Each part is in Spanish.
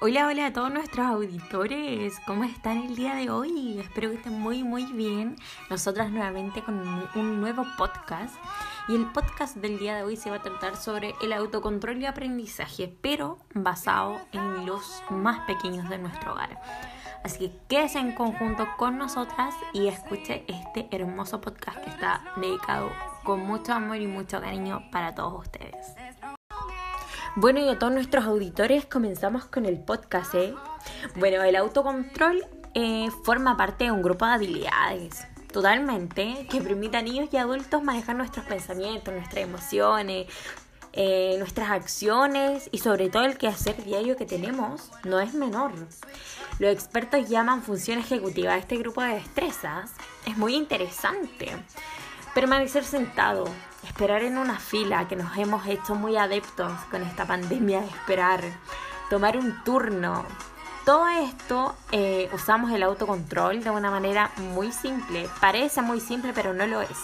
Hola, hola a todos nuestros auditores, ¿cómo están el día de hoy? Espero que estén muy, muy bien. Nosotras nuevamente con un nuevo podcast. Y el podcast del día de hoy se va a tratar sobre el autocontrol y aprendizaje, pero basado en los más pequeños de nuestro hogar. Así que quédese en conjunto con nosotras y escuche este hermoso podcast que está dedicado con mucho amor y mucho cariño para todos ustedes. Bueno, y a todos nuestros auditores comenzamos con el podcast. ¿eh? Bueno, el autocontrol eh, forma parte de un grupo de habilidades totalmente que permite a niños y adultos manejar nuestros pensamientos, nuestras emociones, eh, nuestras acciones y sobre todo el quehacer diario que tenemos no es menor. Los expertos llaman función ejecutiva a este grupo de destrezas. Es muy interesante. Permanecer sentado, esperar en una fila, que nos hemos hecho muy adeptos con esta pandemia de esperar, tomar un turno. Todo esto eh, usamos el autocontrol de una manera muy simple. Parece muy simple, pero no lo es.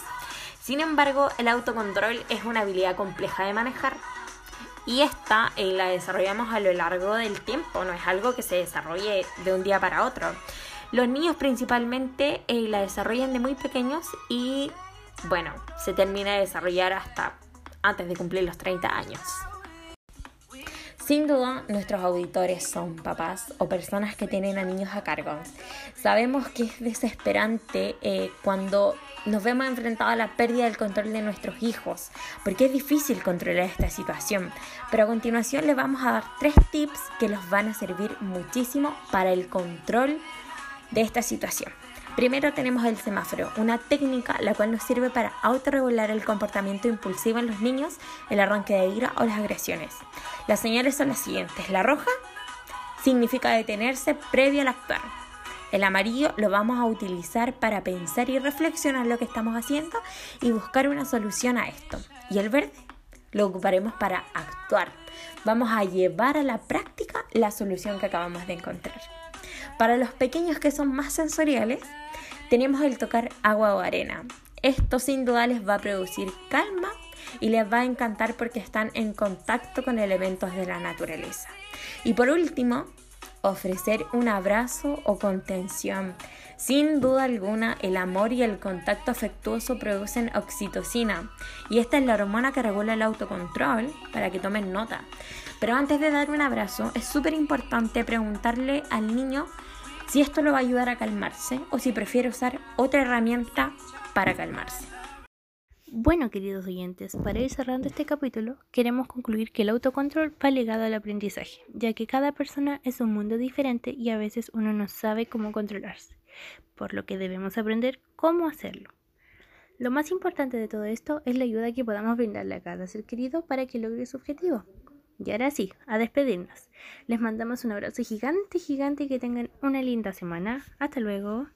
Sin embargo, el autocontrol es una habilidad compleja de manejar y esta eh, la desarrollamos a lo largo del tiempo, no es algo que se desarrolle de un día para otro. Los niños principalmente eh, la desarrollan de muy pequeños y bueno, se termina de desarrollar hasta antes de cumplir los 30 años. Sin duda, nuestros auditores son papás o personas que tienen a niños a cargo. Sabemos que es desesperante eh, cuando nos vemos enfrentados a la pérdida del control de nuestros hijos, porque es difícil controlar esta situación. Pero a continuación les vamos a dar tres tips que los van a servir muchísimo para el control de esta situación. Primero tenemos el semáforo, una técnica la cual nos sirve para autorregular el comportamiento impulsivo en los niños, el arranque de ira o las agresiones. Las señales son las siguientes. La roja significa detenerse previo al actuar. El amarillo lo vamos a utilizar para pensar y reflexionar lo que estamos haciendo y buscar una solución a esto. Y el verde lo ocuparemos para actuar. Vamos a llevar a la práctica la solución que acabamos de encontrar. Para los pequeños que son más sensoriales, tenemos el tocar agua o arena. Esto sin duda les va a producir calma y les va a encantar porque están en contacto con elementos de la naturaleza. Y por último, ofrecer un abrazo o contención. Sin duda alguna, el amor y el contacto afectuoso producen oxitocina y esta es la hormona que regula el autocontrol para que tomen nota. Pero antes de dar un abrazo, es súper importante preguntarle al niño si esto lo va a ayudar a calmarse o si prefiere usar otra herramienta para calmarse. Bueno, queridos oyentes, para ir cerrando este capítulo, queremos concluir que el autocontrol va ligado al aprendizaje, ya que cada persona es un mundo diferente y a veces uno no sabe cómo controlarse, por lo que debemos aprender cómo hacerlo. Lo más importante de todo esto es la ayuda que podamos brindarle a cada ser querido para que logre su objetivo. Y ahora sí, a despedirnos. Les mandamos un abrazo gigante, gigante y que tengan una linda semana. Hasta luego.